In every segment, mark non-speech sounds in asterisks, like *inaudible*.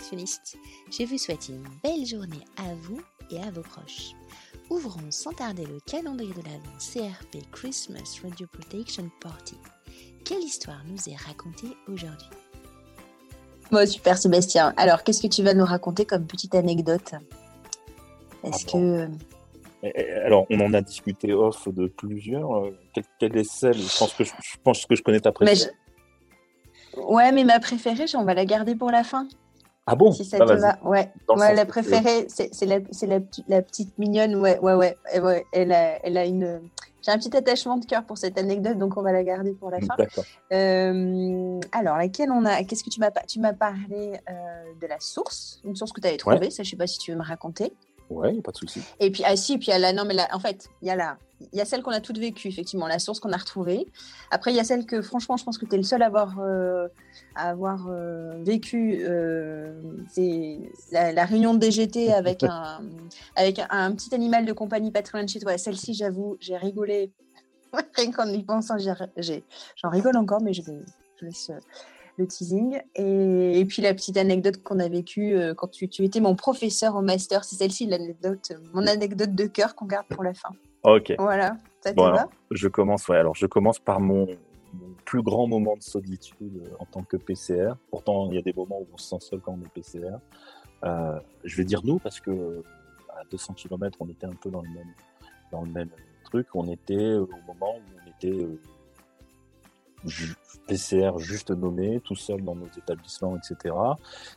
radioprotectionnistes. Je vous souhaite une belle journée à vous et à vos proches. Ouvrons sans tarder le calendrier de l'Avent CRP Christmas Radio Protection Party. Quelle histoire nous est racontée aujourd'hui? Bon, super Sébastien. Alors, qu'est-ce que tu vas nous raconter comme petite anecdote? Est-ce Ah que... Alors, on en a discuté off de plusieurs. Euh, Quelle, quelle est celle? Je pense que je, je pense que je connais ta Mais préférée. je- Ouais, mais ma préférée, on va la garder pour la fin, Ah bon si ça Bah, te va. Ouais, ouais la préférée, c'est c'est la, la, petite- la petite mignonne. Ouais, ouais, ouais. Et ouais, elle, a, elle a une... J'ai un petit attachement de cœur pour cette anecdote, donc on va la garder pour la fin. Euh, alors, laquelle on a Qu'est-ce que tu m'as Tu m'as parlé euh, de la source, une source que tu avais trouvée. Ça, je sais pas si tu veux me raconter. Ouais, pas de souci. Et puis, ah si, puis il y a la, non, mais là, en fait, il y a la, il y a celle qu'on a toutes vécues, effectivement, la source qu'on a retrouvée. Après, il y a celle que, franchement, je pense que tu es le seul à avoir, euh, à avoir euh, vécu. euh, c'est la, la réunion de DGT avec un, *laughs* avec un, un petit animal de compagnie pas très loin de chez toi. Celle-ci, j'avoue, j'ai rigolé. *laughs* Rien qu'en y pensant, j'en rigole encore, mais je, vais, je laisse le teasing. Et, et puis la petite anecdote qu'on a vécue euh, quand tu, tu étais mon professeur au master, c'est celle-ci, l'anecdote, euh, mon anecdote de cœur qu'on garde pour la fin. Ok. Voilà, ça Bon, alors, je commence. Ouais, alors je commence par mon, mon plus grand moment de solitude euh, en tant que PCR. Pourtant, il y a des moments où on se sent seul quand on est PCR. Euh, je vais dire nous parce que à 200 km, on était un peu dans le même, dans le même truc. On était au moment où on était PCR juste nommé, tout seul dans nos établissements, etc.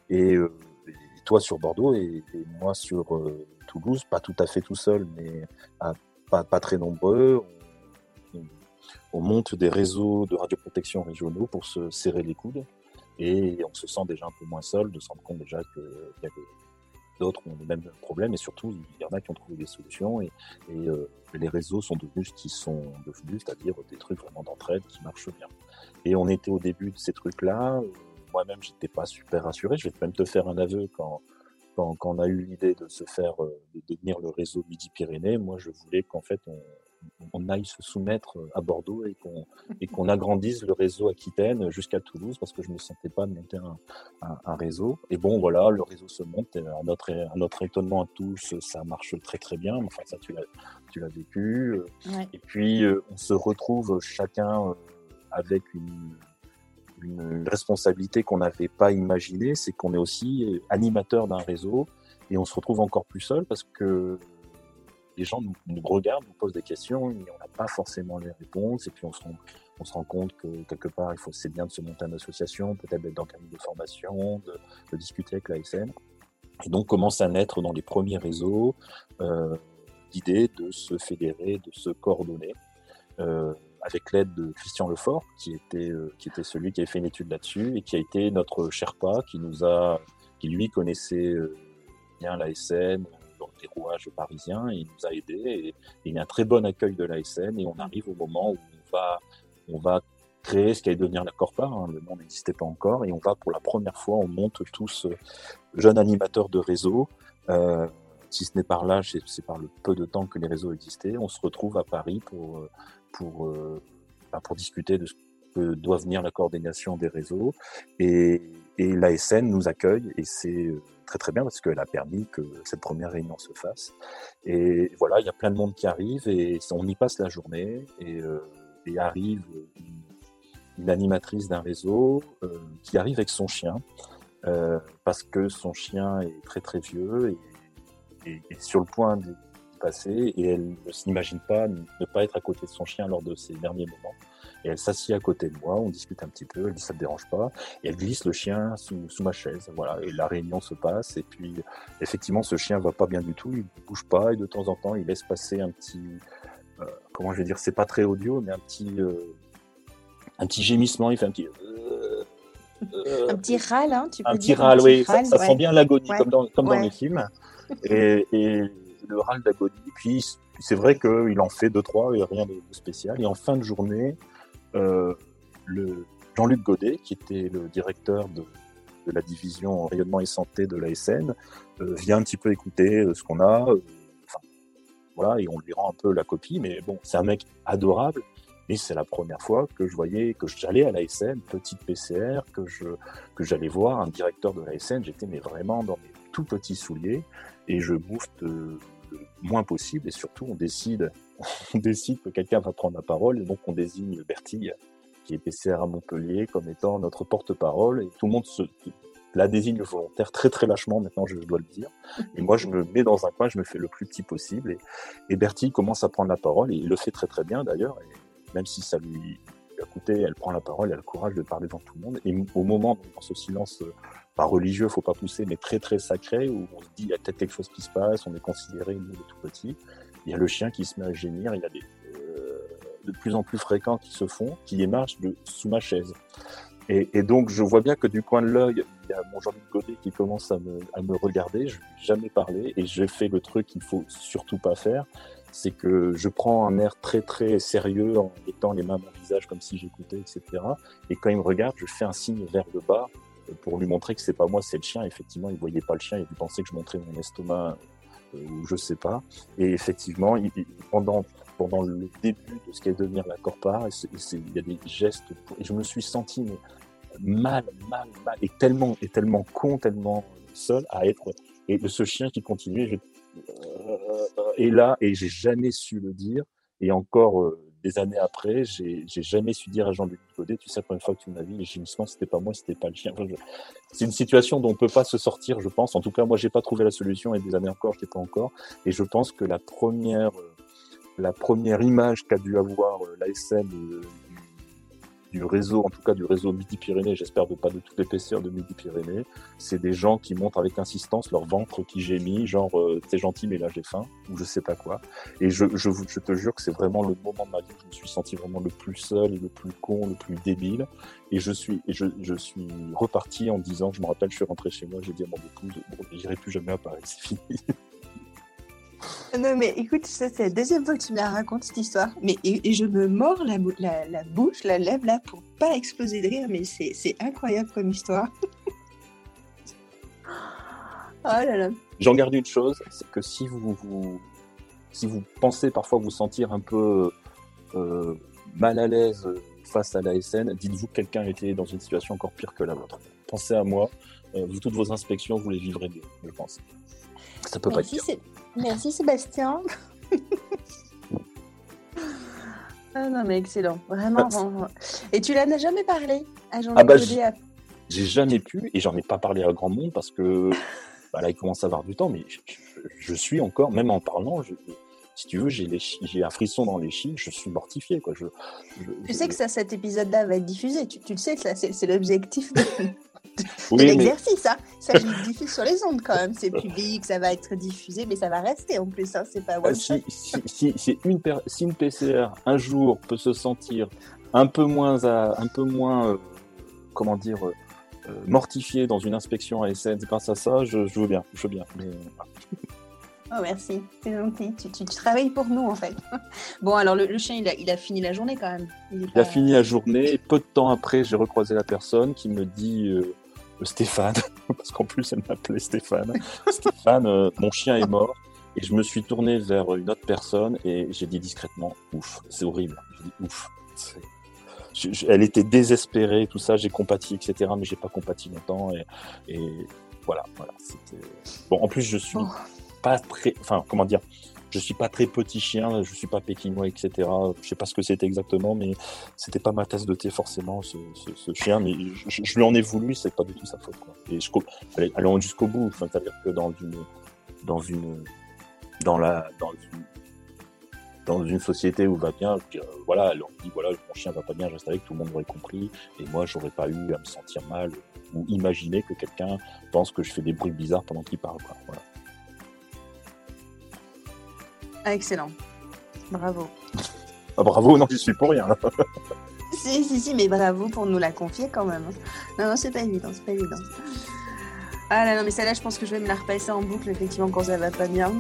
Et, euh, et toi sur Bordeaux et, moi sur euh, Toulouse, pas tout à fait tout seul, mais à pas, très nombreux. On, on- on monte des réseaux de radioprotection régionaux pour se serrer les coudes et on se sent déjà un peu moins seul, de se rendre compte déjà qu'il y a d'autres qui ont les mêmes problèmes et surtout il y en a qui ont trouvé des solutions et, et, euh, les réseaux sont devenus ce qu'ils sont devenus, c'est-à-dire des trucs vraiment d'entraide qui marchent bien. Et on était au début de ces trucs-là. Moi-même, j'étais pas super rassuré. Je vais même te faire un aveu quand, quand, quand on a eu l'idée de se faire, euh, de devenir le réseau Midi-Pyrénées, moi, je voulais qu'en fait, on, on aille se soumettre à Bordeaux et qu'on et qu'on agrandisse le réseau Aquitaine jusqu'à Toulouse parce que je me sentais pas monter un, un, un réseau. Et bon, voilà, le réseau se monte. À notre, à notre étonnement à tous, ça marche très très bien. Enfin, ça, tu l'as, tu l'as vécu. Ouais. Et puis, euh, on se retrouve chacun euh, avec une, responsabilité qu'on n'avait pas imaginée, c'est qu'on est aussi animateur d'un réseau et on se retrouve encore plus seul parce que les gens nous, regardent, nous posent des questions et on n'a pas forcément les réponses et puis on se rend, compte que quelque part, il faut, c'est bien de se monter en association, peut-être d'être dans un cadre de formation, de, de discuter avec l'ASN. Et donc commence à naître dans les premiers réseaux euh, l'idée de se fédérer, de se coordonner. Euh, avec l'aide de Christian Lefort, qui était, euh, qui était celui qui avait fait une étude là-dessus et qui a été notre Sherpa, qui nous a, qui lui connaissait euh, bien dans les rouages parisiens, et il nous a aidés. Et, et il y a un très bon accueil de l'ASN et on arrive au moment où on va, on va créer ce qui allait devenir la Corpa. Hein, le nom n'existait pas encore et on va pour la première fois, on monte tous euh, jeunes animateurs de réseau. Euh, si ce n'est par là, c'est par le peu de temps que les réseaux existaient. On se retrouve à Paris pour, euh, pour, euh, bah, pour discuter de ce que doit venir la coordination des réseaux. Et, et l'ASN nous accueille et c'est euh, très très bien parce qu'elle a permis que cette première réunion se fasse. Et voilà, il y a plein de monde qui arrive et on y passe la journée et, et arrive une, animatrice d'un réseau qui arrive avec son chien parce que son chien est très très vieux et, et sur le point de passer et elle ne s'imagine pas ne pas être à côté de son chien lors de ses derniers moments. Et elle s'assied à côté de moi, on discute un petit peu, elle dit ça te dérange pas, et elle glisse le chien sous, sous ma chaise, voilà, et la réunion se passe, et puis effectivement ce chien va pas bien du tout, il bouge pas, et de temps en temps il laisse passer un petit, euh, comment je vais dire, c'est pas très audio, mais un petit, euh, un petit gémissement, il fait un petit... euh, Un petit râle, hein, tu peux un dire. petit râle, oui, ça, râle, ça ouais. sent bien l'agonie, Ouais. comme, dans, comme dans les films. *laughs* Et, et le râle d'agonie. Puis c'est vrai qu'il en fait deux, trois, et rien de, spécial. Et en fin de journée, euh, le Jean-Luc Godet, qui était le directeur de, de la division rayonnement et santé de l'ASN, euh, vient un petit peu écouter ce qu'on a. Enfin, voilà, et on lui rend un peu la copie. Mais bon, c'est un mec adorable. Et c'est la première fois que je voyais, que j'allais à l'ASN, petite PCR, que je que j'allais voir un directeur de l'ASN. J'étais mais vraiment dans mes tout petits souliers et je bouffe le moins possible. Et surtout, on décide, *laughs* on décide que quelqu'un va prendre la parole. Et donc, on désigne Bertille, qui est PCR à Montpellier, comme étant notre porte-parole. Et tout le monde se, la désigne volontaire très très lâchement, maintenant je dois le dire. Et moi je me mets dans un coin, je me fais le plus petit possible. Et, et Bertie commence à prendre la parole, et il le fait très très bien d'ailleurs. Même si ça lui a coûté, elle prend la parole, elle a le courage de parler devant tout le monde. Et au moment, dans ce silence, euh, pas religieux, faut pas pousser, mais très très sacré, où on se dit il y a peut-être quelque chose qui se passe, on est considéré nous les tout petits. Il y a le chien qui se met à gémir, il y a des euh, de plus en plus fréquents qui se font, qui émergent de sous ma chaise. Et, donc, je vois bien que du coin de l'œil, il y a mon Jean-Luc Godet qui commence à me, regarder. Je lui ai jamais parlé et j'ai fait le truc qu'il faut surtout pas faire. C'est que je prends un air très très sérieux en mettant les mains à mon visage comme si j'écoutais, etc. Et quand il me regarde, je fais un signe vers le bas pour lui montrer que c'est pas moi, c'est le chien. Effectivement, il voyait pas le chien, il pensait que je montrais mon estomac euh, ou je sais pas. Et effectivement, il, pendant pendant le début de ce qui est devenir la corpa, il y a des gestes, et je me suis senti mal, mal, mal, et tellement, et tellement con, tellement seul à être, et ce chien qui continuait, je, et là, et j'ai jamais su le dire, et encore euh, des années après, j'ai jamais su dire à Jean-Luc Godet, tu sais, la première fois que tu m'as vu, les gémissements, c'était pas moi, c'était pas le chien. C'est une situation dont on peut pas se sortir, je pense. En tout cas, moi, j'ai pas trouvé la solution, et des années encore, je n'étais pas encore. Et je pense que la première la première image qu'a dû avoir euh, l'ASM euh, du réseau, en tout cas du réseau Midi-Pyrénées, j'espère de pas de toute l'épaisseur de Midi-Pyrénées, c'est des gens qui montrent avec insistance leur ventre qui gémit, genre euh, t'es gentil mais là j'ai faim, ou je sais pas quoi. Et je, je, je te jure que c'est vraiment le moment de ma vie où je me suis senti vraiment le plus seul, le plus con, le plus débile. Et je suis, et je, je suis reparti en disant, je me rappelle, je suis rentré chez moi, j'ai dit à mon épouse, bon, j'irai plus jamais à Paris, c'est fini. *laughs* Non, mais écoute, c'est la deuxième fois que tu me la racontes, cette histoire. Mais, et, je me mords la, la, bouche, la lèvre, là, pour pas exploser de rire. Mais c'est incroyable comme histoire. *laughs* oh là là. J'en garde une chose, c'est que si vous, vous, si vous pensez parfois vous sentir un peu euh, mal à l'aise face à la SN, dites-vous que quelqu'un était dans une situation encore pire que la vôtre. Pensez à moi. Euh, vous, toutes vos inspections, vous les vivrez mieux, je pense. Ça peut pas être pire. Merci Sébastien. ah non mais excellent, vraiment. Et tu l'as jamais parlé à Jean ah bah, J'ai jamais pu et j'en ai pas parlé à grand monde parce que *laughs* bah là il commence à avoir du temps, mais je, suis encore, même en parlant, si tu veux, j'ai un frisson dans les chines, je suis mortifié. Quoi. Je, tu sais que ça, cet épisode-là va être diffusé, tu, tu le sais que c'est l'objectif de, *laughs* oui, l'exercice. Hein. Ça, je le diffuse sur les ondes quand même. C'est public, ça va être diffusé, mais ça va rester en plus. Hein. C'est pas euh, si, si, si, une si, une PCR un jour peut se sentir un peu moins, un peu moins euh, comment dire, euh, mortifié dans une inspection à SN grâce à ça, je, je veux bien. Je veux bien. Mais... Oh, merci, c'est gentil. Tu, tu, travailles pour nous, en fait. *laughs* bon, alors, le, chien, il a, il a, fini la journée quand même. Il, a fini la journée. Peu de temps après, j'ai recroisé la personne qui me dit euh, Stéphane, *laughs* parce qu'en plus, elle m'appelait Stéphane. Stéphane, euh, mon chien est mort. Et je me suis tourné vers une autre personne et j'ai dit discrètement Ouf, c'est horrible. J'ai dit Ouf. elle était désespérée, tout ça, j'ai compati, etc. Mais j'ai pas compati longtemps. Et, et voilà, voilà. Bon, en plus, je suis. Oh pas très, enfin, comment dire, je suis pas très petit chien, je suis pas pékinois, etc. Je sais pas ce que c'était exactement, mais c'était pas ma tasse de thé forcément, ce, chien. Mais je, lui en ai voulu, c'est pas du tout sa faute. Et je, allons jusqu'au bout. C'est-à-dire que dans une, dans une, dans la, dans une, société où va bien, euh, voilà, on dit voilà, mon chien va pas bien, reste avec, tout le monde aurait compris, et moi j'aurais pas eu à me sentir mal ou imaginer que quelqu'un pense que je fais des bruits bizarres pendant qu'il parle. Voilà. Ah, excellent. Bravo. Ah, bravo, non, je suis pour rien. *laughs* si, si, si, mais bravo pour nous la confier quand même. Non, non, c'est pas évident, c'est pas évident. Ah là, non, mais celle-là, je pense que je vais me la repasser en boucle, effectivement, quand ça va pas bien.